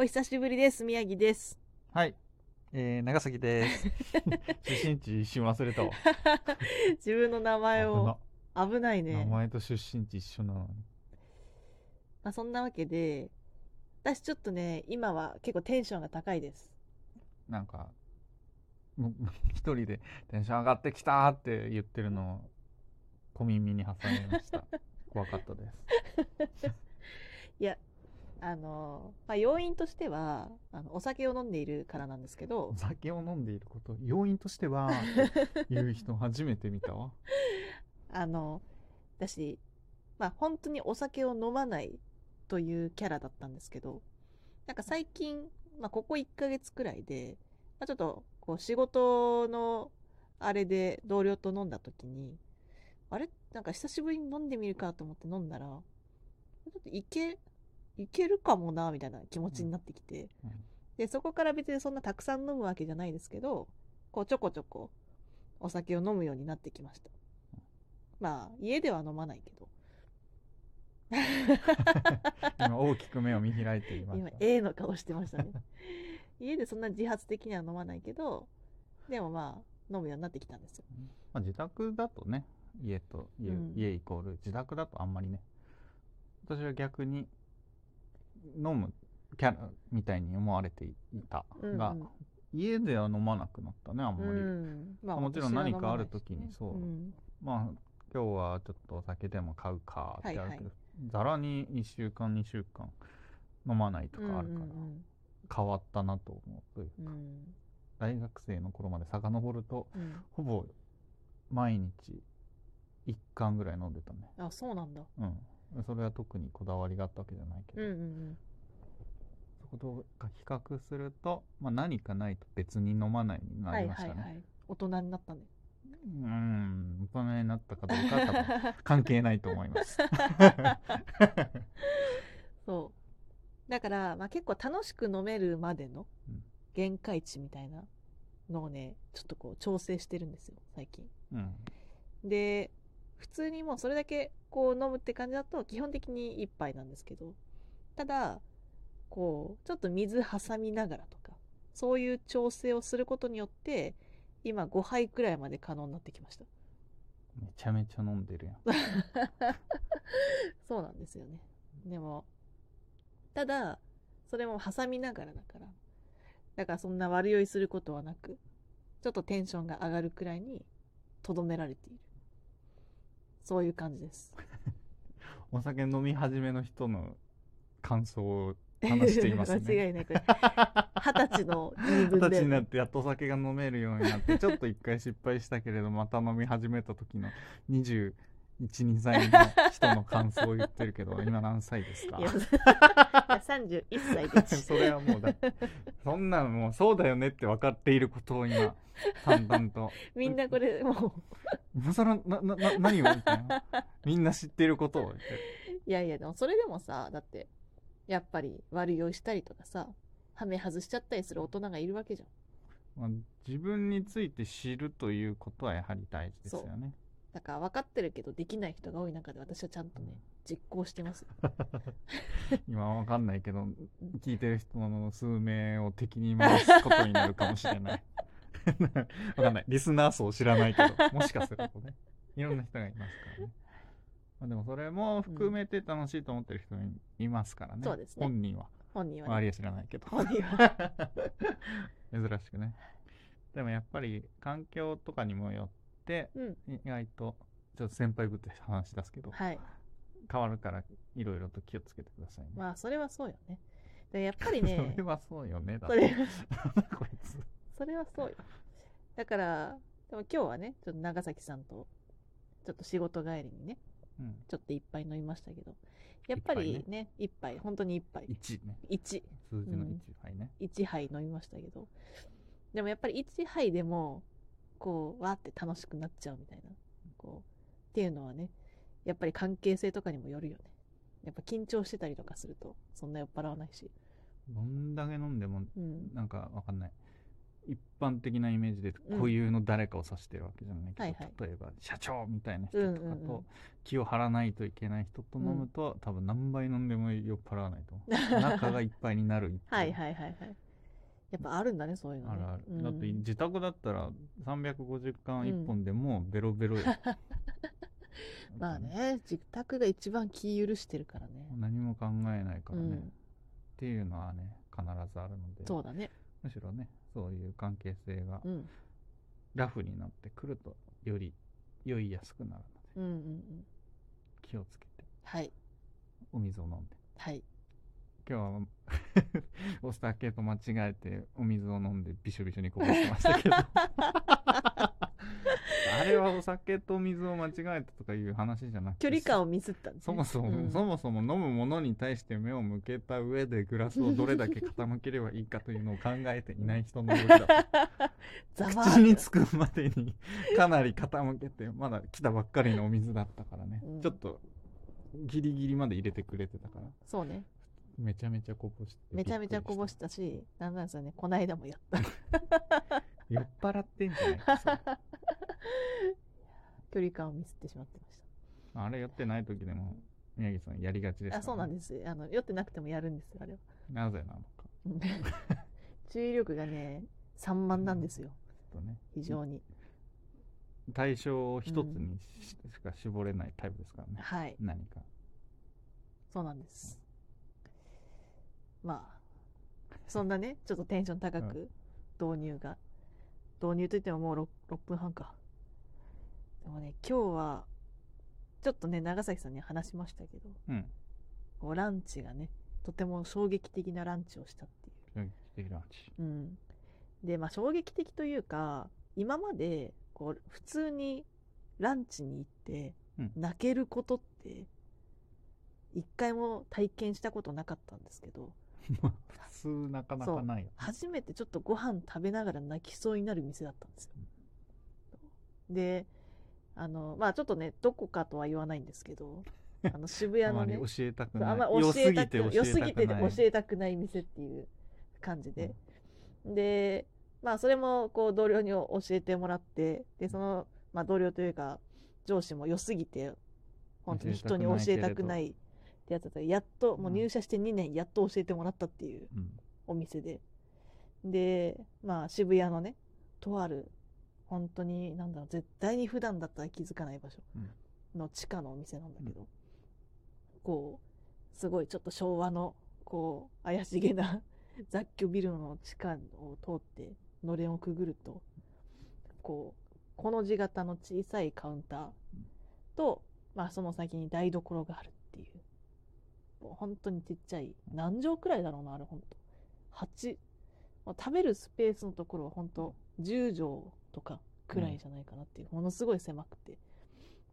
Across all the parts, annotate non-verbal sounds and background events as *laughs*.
お久しぶりです。宮城です。はい。えー、長崎です。*laughs* 出身地一瞬忘れたわ。*laughs* 自分の名前を危ない危な名ね。前と出身地一緒なのに。まあ、そんなわけで、私ちょっとね、今は結構テンションが高いです。なんか、*laughs* 一人でテンション上がってきたって言ってるのを小耳に挟みました。怖かったです。いや、あの、まあ、要因としては、あのお酒を飲んでいるからなんですけど。お、酒を飲んでいること、要因としては、*laughs* 言う人初めて見たわ。あの、私、まあ、本当にお酒を飲まないというキャラだったんですけど、なんか最近、まあ、ここ1ヶ月くらいで、まあ、ちょっと、こう、仕事の、あれで同僚と飲んだ時に、あれ？なんか久しぶりに飲んでみるかと思って飲んだら、ちょっといけ、いけるかもな、みたいな気持ちになってきて、うんで、そこから別にそんなたくさん飲むわけじゃないですけど、こうちょこちょこお酒を飲むようになってきました。まあ、家では飲まないけど。*laughs* 今大きく目を見開いていまし今た。、A の顔してましたね。家でそんな自発的には飲まないけど、でもまあ、飲むようになってきたんですよ。まあ、自宅だとね家と家,、うん家イコール自宅だとあんまりね私は逆に飲むキャラみたいに思われていた。が、うんうん。家では飲まなくなったねあんまり、うん。まもちろん何かある時にそう。うん。まあ今日はちょっとお酒でも買うかってあるけど、はいはい。ざらに1週間2週間飲まないとかあるから、うん変わったなと思うといううん。か、大学生の頃まで遡るとうんうん。ほぼ毎日1缶ぐらい飲んでたね。あ、そうなんだ。うんそれは特にこだわりがあったわけじゃないけど、うんうんそことが比較すると、まあ、何かないと別に飲まないにうん。なはいりましたね、はいはい。大人になったね。うん大人になったかどうかは多分関係ないと思いますそう。だから、まあ、結構楽しく飲めるまでのうん限界値みたいなのをね、ちょっとこう調整してるんですよ、最近。うんで、普通にもうそれだけこう飲むって感じだと基本的に一杯なんですけど、ただ、こう、ちょっと水挟みながらとか、そういう調整をすることによって、今5杯くらいまで可能になってきました。めちゃめちゃ飲んでるやん *laughs* そうなんですよね。でも、ただ、それも挟みながらだから、だからそんな悪酔いすることはなく、ちょっとテンションが上がるくらいに留められている。そういう感じです。*laughs* お酒飲み始めの人の感想を話していますね *laughs* 間違いない。これ、二十歳の言い分で。二十歳になってやっとお酒が飲めるようになってちょっと一回失敗したけれどまた飲み始めた時の212歳の人の感想を言ってるけど *laughs* 今何歳ですか？いや、いや31歳です。*laughs* それはもうだそんなのもうそうだよねって分かっていることを今淡々と。*laughs* みんなこれ、も今更ななな何をみたいなみんな知っていることを。言ってう、いやいや、でもそれでもさ、だって、やっぱり悪酔いしたりとかさ、ハメ外しちゃったりする大人がいるわけじゃん。まあ、自分について知るということはやはり大事ですよねだから分かってるけどできない人が多い中で私はちゃんとね、実行してますよ。*laughs* 今わかんないけど聞いてる人の数名を敵に回すことになるかもしれない。*laughs* わかんない。リスナー層知らないけど *laughs* もしかするとね。いろんな人がいますからね、まあ、でもそれも含めて楽しいと思ってる人いますからね,、そうですね。本人は。本人はね。周りは知らないけど。本人は。珍しくね。でもやっぱり環境とかにもよってうん。意外とちょっと先輩ぶって話し出すけど、はい。変わるからいろいろと気をつけてくださいね、まあ、それはそうよね。でやっぱりね *laughs* それ、はそうよねだそれ、こいつ。それはそうよ。だから、でも今日はね、ちょっと長崎さんと、ちょっと仕事帰りにね、うん。ちょっといっぱい飲みましたけど、やっぱりね、一杯、本当に一杯。1ね。一。数字のうん。1杯ね、一杯飲みましたけど、でもやっぱり一杯でも、こう、わーって楽しくなっちゃうみたいな、こう、っていうのはね、やっぱり関係性とかにもよるよね。やっぱ緊張してたりとかすると、そんな酔っ払わないし。どんだけ飲んでもうん。なんかわかんない。一般的なイメージでうん。固有の誰かを指してるわけじゃないけど、はいはい。例えば社長みたいな人とかと、うんうんうん。気を張らないといけない人と飲むと、多分何杯飲んでも酔っ払わないと思う。*laughs* 中がいっぱいになるはいはいはいはいやっぱあるんだねそういうのね。あるある、うん。だって自宅だったら350缶1本でもうベロベロや、*laughs* まあね自宅が一番気許してるからね。何も考えないからね、っうん。ていうのはね必ずあるので。そうだね。むしろねそういう関係性がうん。ラフになってくるとより酔いやすくなるので。うんうんうん。気をつけて。はい。お水を飲んで。はい今日はお酒と間違えてお水を飲んでびしょびしょにこぼしてましたけど。*laughs* あれはお酒と水を間違えたとかいう話じゃなくて距離感をミスったんですね。そもそも、うん。そもそも飲むものに対して目を向けた上でグラスをどれだけ傾ければいいかというのを考えていない人の動きだ *laughs* 口につくまでにかなり傾けてまだ来たばっかりのお水だったからね、うん。ちょっとギリギリまで入れてくれてたから。そうねめちゃめちゃこぼしてめちゃめちゃこぼししたしなんなんですよねこないだもやった。酔っ払ってんじゃないか *laughs* 距離感をミスってしまってましあれ酔ってない時でも宮城さんやりがちですたあそうなんでです。あの酔ってなくてもやるんですよあれは。なぜなのか。う *laughs* ん注意力がね散漫なんですよ。ちょっとね。非常に。対象を一つにししか絞れないタイプですからね、はい。何か。そうなんですまあそんなねちょっとテンション高く導入が。導入といってももう 6, 6分半か。でもね今日はちょっとね長崎さんに話しましたけどうん。こうランチがねとても衝撃的なランチをしたっていう。衝撃的ランチ。うん、でまあ衝撃的というか今までこう普通にランチに行ってうん。泣けることって一回も体験したことなかったんですけどまあ普通なかなかないよ初めてちょっとご飯食べながら泣きそうになる店だったんですよ。であのまあちょっとねどこかとは言わないんですけど *laughs* あの渋谷あまのねり教えたくない。あんま教えたくぎて教良すぎて教えたくない店っていう感じで、でまあそれもこう同僚に教えてもらってでその、まあ、同僚というか上司も良すぎて本当に人に教えたくないってやつだったらやっともう入社して2年やっと教えてもらったっていううん。お店で。でまあ渋谷のねとある本当になんだろう絶対に普段だったら気づかない場所の地下のお店なんだけど、こうすごいちょっと昭和のこう怪しげな *laughs* 雑居ビルの地下を通ってのれんをくぐるとこうこの字型の小さいカウンターと、まあ、その先に台所があるっていう本当にちっちゃい。何畳くらいだろうなあれ本当。8まあ食べるスペースのところは本当10畳とかくらいじゃないかなっていう、ものすごい狭くて。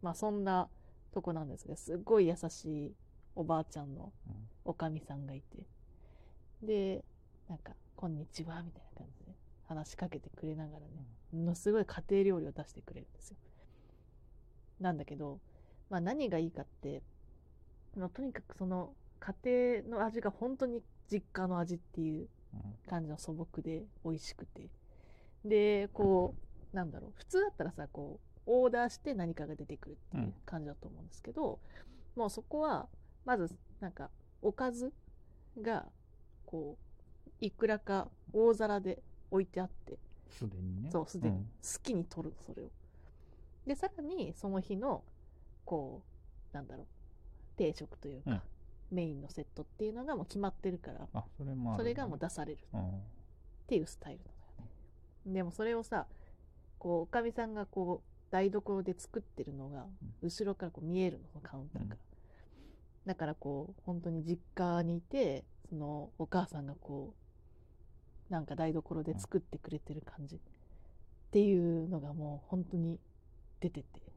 まあそんなとこなんですけどすっごい優しいおばあちゃんのうん。おかみさんがいて。でなんか「こんにちは」みたいな感じで話しかけてくれながらねものすごい家庭料理を出してくれるんですよ。なんだけど、まあ、何がいいかって、まあ、とにかくその家庭の味が本当に実家の味っていううん。感じの素朴で美味しくて。でこうなんだろう。普通だったらさこうオーダーして何かが出てくるっていう感じだと思うんですけど、もうそこはまずなんかおかずがこういくらか大皿で置いてあって。すでにね。そうすでに。ん。好きに取るそれを。でさらにその日のこうなんだろう定食というか、うん。メインのセットっていうのがもう決まってるからあそれもあるそれがもう出される。うん。っていうスタイルなのよね。でもそれをさこうおかみさんがこう台所で作ってるのが後ろからこう見えるのカウンターから、だからこう本当に実家にいてそのお母さんがこうなんか台所で作ってくれてる感じ。っていうのがもう本当に出てて。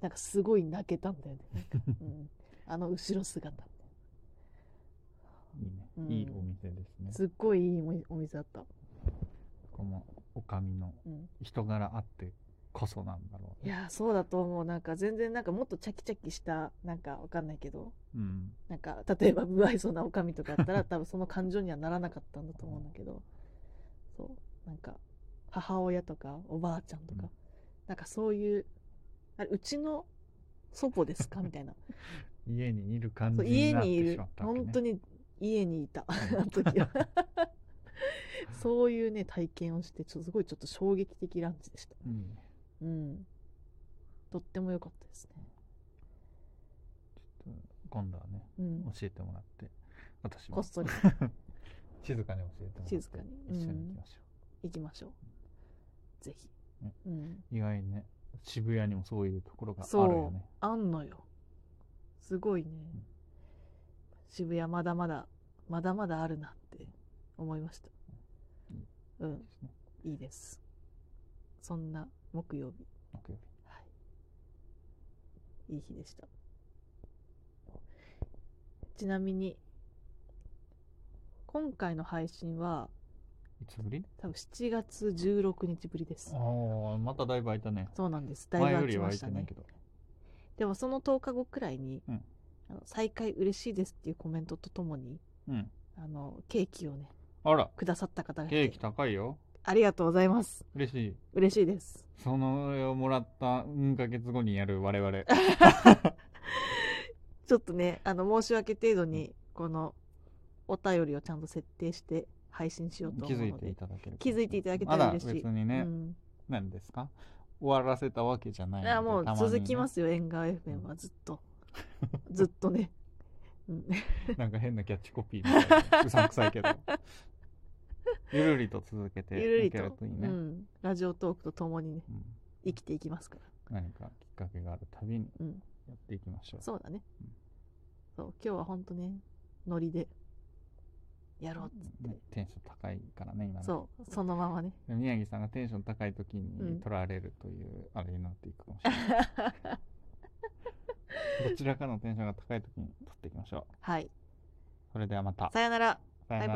なんかすごい泣けたんだよね。*laughs* うん、あの後ろ姿。いいね、うん。いいお店ですね。すっごいいいおお店だった、このおかみのうん、人柄あってこそなんだろうね。いやーそうだと思う。なんか全然なんかもっとチャキチャキしたなんかわかんないけど。うん。なんか例えば不愛想なおかみとかだったら *laughs* 多分その感情にはならなかったんだと思うんだけど。そう。なんか母親とかおばあちゃんとか、うん。なんかそういうあれうちの祖母ですか？みたいな *laughs* 家にいる感じになってし家にいる。まったわけね。本当に家にいた。あうん。*laughs* の時は。*laughs* そういうね体験をしてちょっとすごいちょっと衝撃的ランチでしたうん。うん。とっても良かったですね。ちょっと今度はねうん。教えてもらって私も。こっそり。*laughs* 静かに教えてもらって静かに。一緒にうん行きましょ行きましょう。ぜひ。ねうん。う、意外にね渋谷にもそういうところがあるそう。よねあんのよすごいね、ん渋谷まだまだまだまだあるなって思いました。うん。いいですそんな木曜日。木曜日。い。い日でした。ちなみに今回の配信はいつぶり？多分7月16日ぶりです。ああまただいぶ空いたね。そうなんです。だいぶ空前よりはきましたね。空いてないけどでもその10日後くらいに、うん。あの再開嬉しいですっていうコメントとともにうん。あのケーキをねあら。くださった方がいてケーキ高いよ。ありがとうございます。嬉しい。嬉しいです。そのをもらったうんヶ月後にやる我々。*laughs* ちょっとねあの申し訳程度にこのお便りをちゃんと設定して配信しようと気づいて思うのでいただける気づいていただけたまだら嬉しい。別にね、うん。何ですか？終わらせたわけじゃないいやもう続きますよ縁側 FM はずっと。*laughs* ずっとね、うん、なんか変なキャッチコピーみたいなうさんくさいけど。*laughs* ゆるりと続けてゆるりと。ね、うん、ラジオトークとともにねうん。生きていきますから。何かきっかけがあるたびにうん。やっていきましょう、そうだね、うん。そう今日はほんとねノリでやろうっつって、ねテンション高いからね今ねそうそのままね。で *laughs* 宮城さんがテンション高い時うん。に取られるというあれになっていくかもしれない、*laughs* どちらかのテンションが高い時に取っていきましょう。はい。それではまた。さよなら。バイバイ。ら